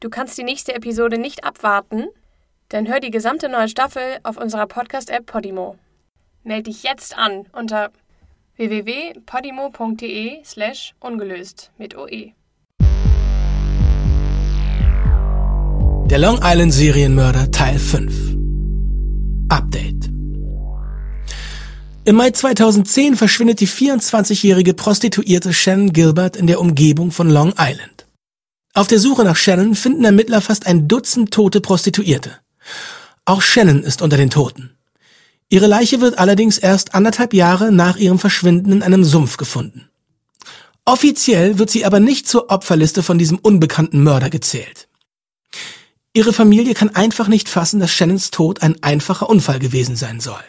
Du kannst die nächste Episode nicht abwarten? Dann hör die gesamte neue Staffel auf unserer Podcast-App Podimo. Meld dich jetzt an unter www.podimo.de slash ungelöst mit OE. Der Long Island Serienmörder Teil 5 Update Im Mai 2010 verschwindet die 24-jährige Prostituierte Shannon Gilbert in der Umgebung von Long Island. Auf der Suche nach Shannon finden Ermittler fast ein Dutzend tote Prostituierte. Auch Shannon ist unter den Toten. Ihre Leiche wird allerdings erst anderthalb Jahre nach ihrem Verschwinden in einem Sumpf gefunden. Offiziell wird sie aber nicht zur Opferliste von diesem unbekannten Mörder gezählt. Ihre Familie kann einfach nicht fassen, dass Shannons Tod ein einfacher Unfall gewesen sein soll.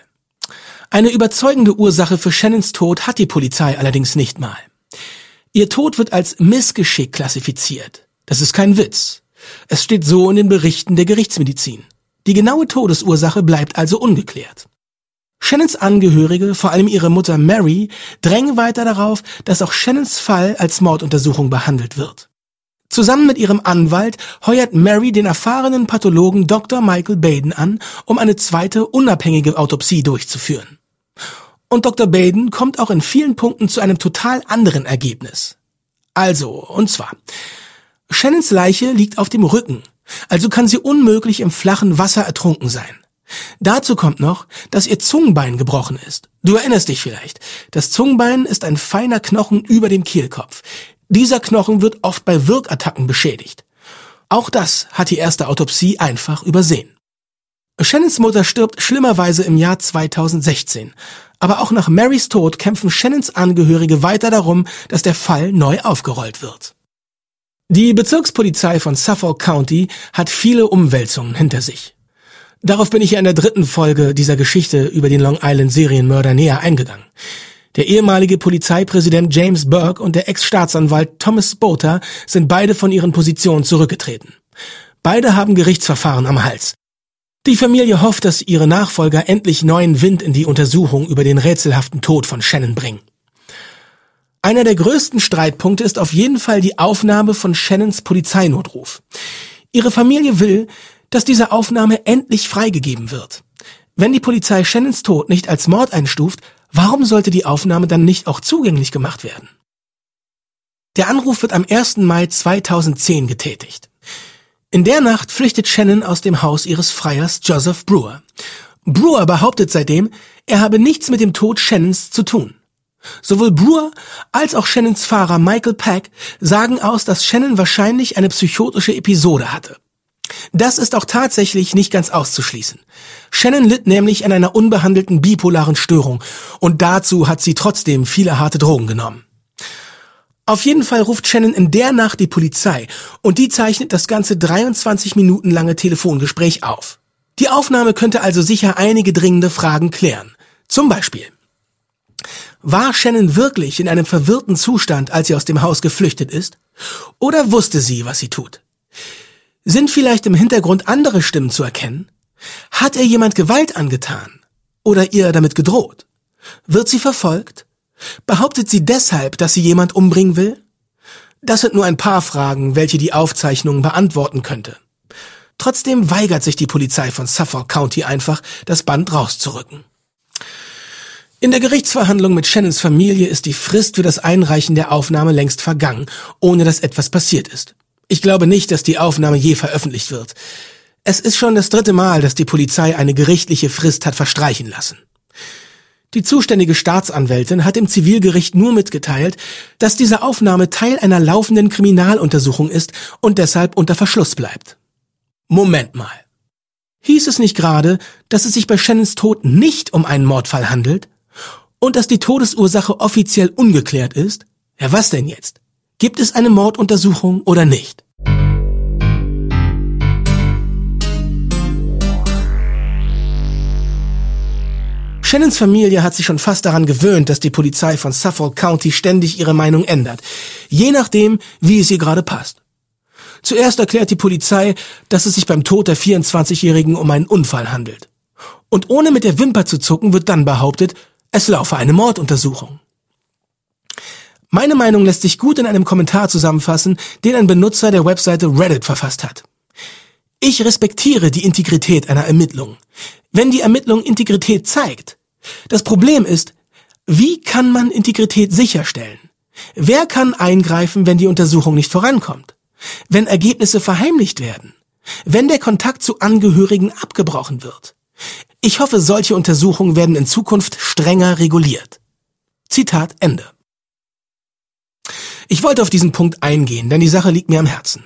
Eine überzeugende Ursache für Shannons Tod hat die Polizei allerdings nicht mal. Ihr Tod wird als Missgeschick klassifiziert. Das ist kein Witz. Es steht so in den Berichten der Gerichtsmedizin. Die genaue Todesursache bleibt also ungeklärt. Shannons Angehörige, vor allem ihre Mutter Mary, drängen weiter darauf, dass auch Shannons Fall als Morduntersuchung behandelt wird. Zusammen mit ihrem Anwalt heuert Mary den erfahrenen Pathologen Dr. Michael Baden an, um eine zweite unabhängige Autopsie durchzuführen. Und Dr. Baden kommt auch in vielen Punkten zu einem total anderen Ergebnis. Also, und zwar, Shannons Leiche liegt auf dem Rücken, also kann sie unmöglich im flachen Wasser ertrunken sein. Dazu kommt noch, dass ihr Zungenbein gebrochen ist. Du erinnerst dich vielleicht. Das Zungenbein ist ein feiner Knochen über dem Kehlkopf. Dieser Knochen wird oft bei Wirkattacken beschädigt. Auch das hat die erste Autopsie einfach übersehen. Shannons Mutter stirbt schlimmerweise im Jahr 2016. Aber auch nach Marys Tod kämpfen Shannons Angehörige weiter darum, dass der Fall neu aufgerollt wird. Die Bezirkspolizei von Suffolk County hat viele Umwälzungen hinter sich. Darauf bin ich ja in der dritten Folge dieser Geschichte über den Long Island Serienmörder näher eingegangen. Der ehemalige Polizeipräsident James Burke und der Ex-Staatsanwalt Thomas Botha sind beide von ihren Positionen zurückgetreten. Beide haben Gerichtsverfahren am Hals. Die Familie hofft, dass ihre Nachfolger endlich neuen Wind in die Untersuchung über den rätselhaften Tod von Shannon bringen. Einer der größten Streitpunkte ist auf jeden Fall die Aufnahme von Shannons Polizeinotruf. Ihre Familie will, dass diese Aufnahme endlich freigegeben wird. Wenn die Polizei Shannons Tod nicht als Mord einstuft, Warum sollte die Aufnahme dann nicht auch zugänglich gemacht werden? Der Anruf wird am 1. Mai 2010 getätigt. In der Nacht flüchtet Shannon aus dem Haus ihres Freiers Joseph Brewer. Brewer behauptet seitdem, er habe nichts mit dem Tod Shannons zu tun. Sowohl Brewer als auch Shannons Fahrer Michael Pack sagen aus, dass Shannon wahrscheinlich eine psychotische Episode hatte. Das ist auch tatsächlich nicht ganz auszuschließen. Shannon litt nämlich an einer unbehandelten bipolaren Störung und dazu hat sie trotzdem viele harte Drogen genommen. Auf jeden Fall ruft Shannon in der Nacht die Polizei und die zeichnet das ganze 23 Minuten lange Telefongespräch auf. Die Aufnahme könnte also sicher einige dringende Fragen klären. Zum Beispiel. War Shannon wirklich in einem verwirrten Zustand, als sie aus dem Haus geflüchtet ist? Oder wusste sie, was sie tut? Sind vielleicht im Hintergrund andere Stimmen zu erkennen? Hat ihr jemand Gewalt angetan? Oder ihr damit gedroht? Wird sie verfolgt? Behauptet sie deshalb, dass sie jemand umbringen will? Das sind nur ein paar Fragen, welche die Aufzeichnung beantworten könnte. Trotzdem weigert sich die Polizei von Suffolk County einfach, das Band rauszurücken. In der Gerichtsverhandlung mit Shannons Familie ist die Frist für das Einreichen der Aufnahme längst vergangen, ohne dass etwas passiert ist. Ich glaube nicht, dass die Aufnahme je veröffentlicht wird. Es ist schon das dritte Mal, dass die Polizei eine gerichtliche Frist hat verstreichen lassen. Die zuständige Staatsanwältin hat dem Zivilgericht nur mitgeteilt, dass diese Aufnahme Teil einer laufenden Kriminaluntersuchung ist und deshalb unter Verschluss bleibt. Moment mal. Hieß es nicht gerade, dass es sich bei Shannons Tod nicht um einen Mordfall handelt? Und dass die Todesursache offiziell ungeklärt ist? Ja, was denn jetzt? Gibt es eine Morduntersuchung oder nicht? Shannons Familie hat sich schon fast daran gewöhnt, dass die Polizei von Suffolk County ständig ihre Meinung ändert, je nachdem, wie es ihr gerade passt. Zuerst erklärt die Polizei, dass es sich beim Tod der 24-Jährigen um einen Unfall handelt. Und ohne mit der Wimper zu zucken, wird dann behauptet, es laufe eine Morduntersuchung. Meine Meinung lässt sich gut in einem Kommentar zusammenfassen, den ein Benutzer der Webseite Reddit verfasst hat. Ich respektiere die Integrität einer Ermittlung, wenn die Ermittlung Integrität zeigt. Das Problem ist, wie kann man Integrität sicherstellen? Wer kann eingreifen, wenn die Untersuchung nicht vorankommt? Wenn Ergebnisse verheimlicht werden? Wenn der Kontakt zu Angehörigen abgebrochen wird? Ich hoffe, solche Untersuchungen werden in Zukunft strenger reguliert. Zitat Ende. Ich wollte auf diesen Punkt eingehen, denn die Sache liegt mir am Herzen.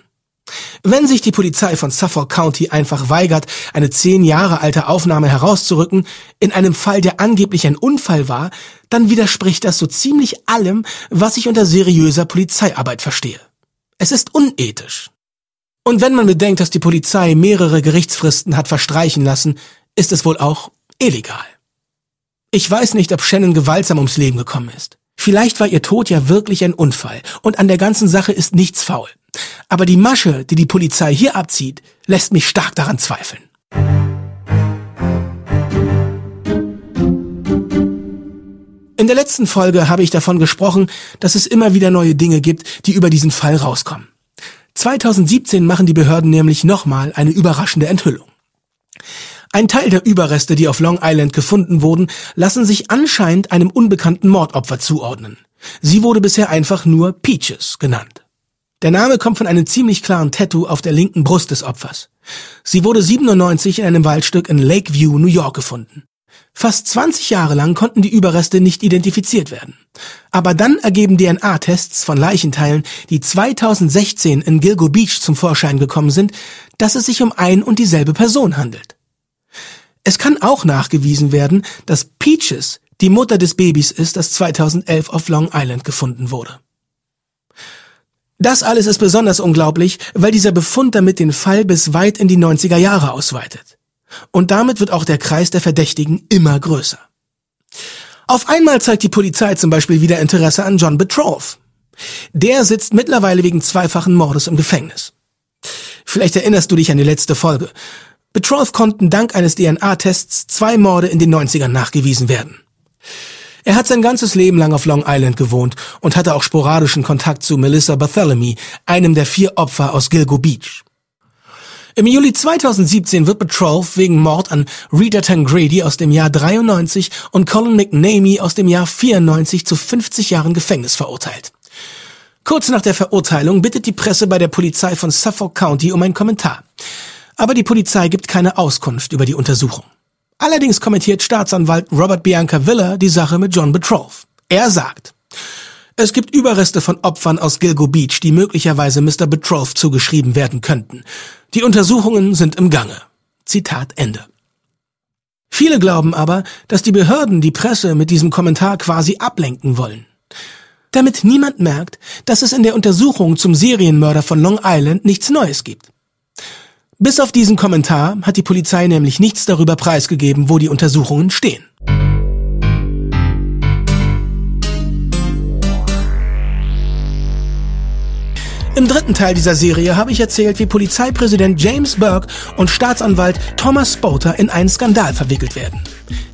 Wenn sich die Polizei von Suffolk County einfach weigert, eine zehn Jahre alte Aufnahme herauszurücken, in einem Fall, der angeblich ein Unfall war, dann widerspricht das so ziemlich allem, was ich unter seriöser Polizeiarbeit verstehe. Es ist unethisch. Und wenn man bedenkt, dass die Polizei mehrere Gerichtsfristen hat verstreichen lassen, ist es wohl auch illegal. Ich weiß nicht, ob Shannon gewaltsam ums Leben gekommen ist. Vielleicht war ihr Tod ja wirklich ein Unfall und an der ganzen Sache ist nichts faul. Aber die Masche, die die Polizei hier abzieht, lässt mich stark daran zweifeln. In der letzten Folge habe ich davon gesprochen, dass es immer wieder neue Dinge gibt, die über diesen Fall rauskommen. 2017 machen die Behörden nämlich nochmal eine überraschende Enthüllung. Ein Teil der Überreste, die auf Long Island gefunden wurden, lassen sich anscheinend einem unbekannten Mordopfer zuordnen. Sie wurde bisher einfach nur Peaches genannt. Der Name kommt von einem ziemlich klaren Tattoo auf der linken Brust des Opfers. Sie wurde 97 in einem Waldstück in Lakeview, New York gefunden. Fast 20 Jahre lang konnten die Überreste nicht identifiziert werden. Aber dann ergeben DNA-Tests von Leichenteilen, die 2016 in Gilgo Beach zum Vorschein gekommen sind, dass es sich um ein und dieselbe Person handelt. Es kann auch nachgewiesen werden, dass Peaches die Mutter des Babys ist, das 2011 auf Long Island gefunden wurde. Das alles ist besonders unglaublich, weil dieser Befund damit den Fall bis weit in die 90er Jahre ausweitet. Und damit wird auch der Kreis der Verdächtigen immer größer. Auf einmal zeigt die Polizei zum Beispiel wieder Interesse an John Betroff. Der sitzt mittlerweile wegen zweifachen Mordes im Gefängnis. Vielleicht erinnerst du dich an die letzte Folge. Betroff konnten dank eines DNA-Tests zwei Morde in den 90ern nachgewiesen werden. Er hat sein ganzes Leben lang auf Long Island gewohnt und hatte auch sporadischen Kontakt zu Melissa Bartholomew, einem der vier Opfer aus Gilgo Beach. Im Juli 2017 wird Betroff wegen Mord an Rita Tangrady aus dem Jahr 93 und Colin McNamee aus dem Jahr 94 zu 50 Jahren Gefängnis verurteilt. Kurz nach der Verurteilung bittet die Presse bei der Polizei von Suffolk County um einen Kommentar. Aber die Polizei gibt keine Auskunft über die Untersuchung. Allerdings kommentiert Staatsanwalt Robert Bianca Villa die Sache mit John Betroff. Er sagt, es gibt Überreste von Opfern aus Gilgo Beach, die möglicherweise Mr. Betroff zugeschrieben werden könnten. Die Untersuchungen sind im Gange. Zitat Ende. Viele glauben aber, dass die Behörden die Presse mit diesem Kommentar quasi ablenken wollen. Damit niemand merkt, dass es in der Untersuchung zum Serienmörder von Long Island nichts Neues gibt. Bis auf diesen Kommentar hat die Polizei nämlich nichts darüber preisgegeben, wo die Untersuchungen stehen. Im dritten Teil dieser Serie habe ich erzählt, wie Polizeipräsident James Burke und Staatsanwalt Thomas Spoter in einen Skandal verwickelt werden.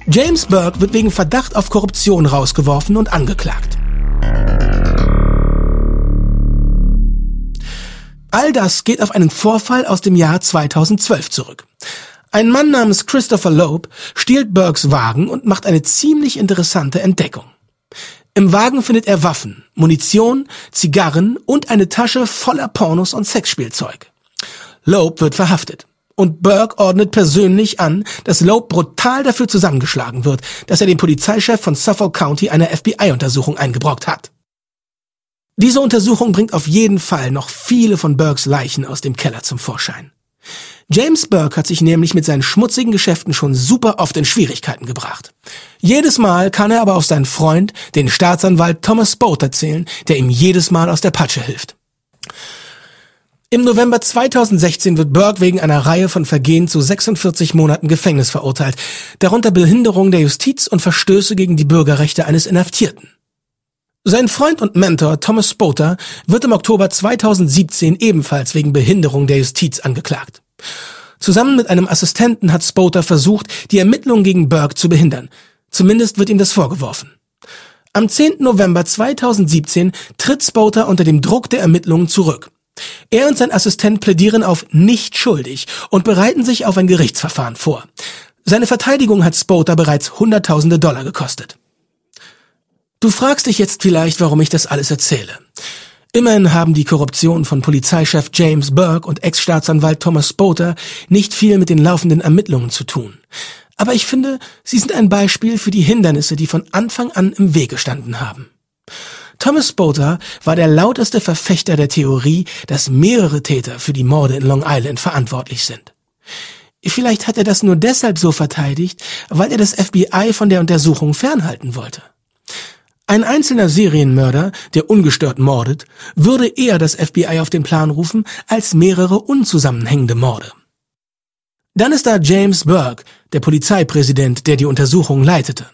James Burke wird wegen Verdacht auf Korruption rausgeworfen und angeklagt. All das geht auf einen Vorfall aus dem Jahr 2012 zurück. Ein Mann namens Christopher Loeb stiehlt Burkes Wagen und macht eine ziemlich interessante Entdeckung. Im Wagen findet er Waffen, Munition, Zigarren und eine Tasche voller Pornos und Sexspielzeug. Loeb wird verhaftet. Und Burke ordnet persönlich an, dass Loeb brutal dafür zusammengeschlagen wird, dass er den Polizeichef von Suffolk County einer FBI-Untersuchung eingebrockt hat. Diese Untersuchung bringt auf jeden Fall noch viele von Burkes Leichen aus dem Keller zum Vorschein. James Burke hat sich nämlich mit seinen schmutzigen Geschäften schon super oft in Schwierigkeiten gebracht. Jedes Mal kann er aber auf seinen Freund, den Staatsanwalt Thomas Boat erzählen, der ihm jedes Mal aus der Patsche hilft. Im November 2016 wird Burke wegen einer Reihe von Vergehen zu 46 Monaten Gefängnis verurteilt, darunter Behinderung der Justiz und Verstöße gegen die Bürgerrechte eines Inhaftierten. Sein Freund und Mentor Thomas Spoter wird im Oktober 2017 ebenfalls wegen Behinderung der Justiz angeklagt. Zusammen mit einem Assistenten hat Spoter versucht, die Ermittlungen gegen Burke zu behindern. Zumindest wird ihm das vorgeworfen. Am 10. November 2017 tritt Spoter unter dem Druck der Ermittlungen zurück. Er und sein Assistent plädieren auf nicht schuldig und bereiten sich auf ein Gerichtsverfahren vor. Seine Verteidigung hat Spoter bereits Hunderttausende Dollar gekostet. Du fragst dich jetzt vielleicht, warum ich das alles erzähle. Immerhin haben die Korruption von Polizeichef James Burke und Ex-Staatsanwalt Thomas Spoter nicht viel mit den laufenden Ermittlungen zu tun. Aber ich finde, sie sind ein Beispiel für die Hindernisse, die von Anfang an im Wege gestanden haben. Thomas Spoter war der lauteste Verfechter der Theorie, dass mehrere Täter für die Morde in Long Island verantwortlich sind. Vielleicht hat er das nur deshalb so verteidigt, weil er das FBI von der Untersuchung fernhalten wollte. Ein einzelner Serienmörder, der ungestört mordet, würde eher das FBI auf den Plan rufen als mehrere unzusammenhängende Morde. Dann ist da James Burke, der Polizeipräsident, der die Untersuchung leitete.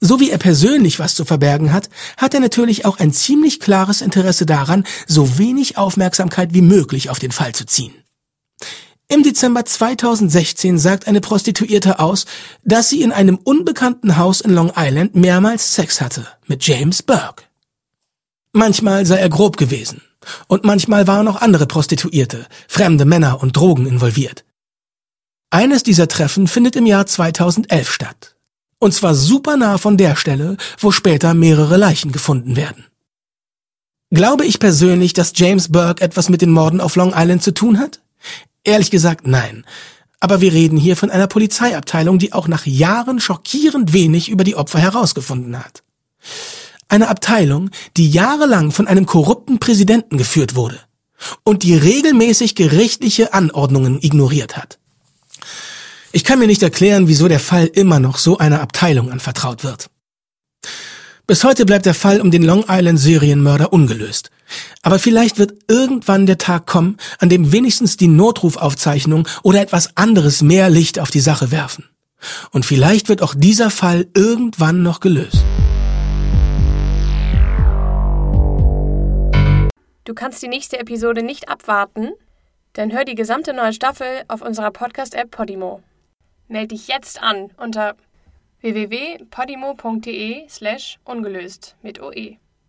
So wie er persönlich was zu verbergen hat, hat er natürlich auch ein ziemlich klares Interesse daran, so wenig Aufmerksamkeit wie möglich auf den Fall zu ziehen. Im Dezember 2016 sagt eine Prostituierte aus, dass sie in einem unbekannten Haus in Long Island mehrmals Sex hatte mit James Burke. Manchmal sei er grob gewesen und manchmal waren auch andere Prostituierte, fremde Männer und Drogen involviert. Eines dieser Treffen findet im Jahr 2011 statt. Und zwar super nah von der Stelle, wo später mehrere Leichen gefunden werden. Glaube ich persönlich, dass James Burke etwas mit den Morden auf Long Island zu tun hat? Ehrlich gesagt, nein. Aber wir reden hier von einer Polizeiabteilung, die auch nach Jahren schockierend wenig über die Opfer herausgefunden hat. Eine Abteilung, die jahrelang von einem korrupten Präsidenten geführt wurde und die regelmäßig gerichtliche Anordnungen ignoriert hat. Ich kann mir nicht erklären, wieso der Fall immer noch so einer Abteilung anvertraut wird. Bis heute bleibt der Fall um den Long Island Serienmörder ungelöst. Aber vielleicht wird irgendwann der Tag kommen, an dem wenigstens die Notrufaufzeichnung oder etwas anderes mehr Licht auf die Sache werfen. Und vielleicht wird auch dieser Fall irgendwann noch gelöst. Du kannst die nächste Episode nicht abwarten? Dann hör die gesamte neue Staffel auf unserer Podcast-App Podimo. Meld dich jetzt an unter www.podimo.de slash ungelöst mit OE.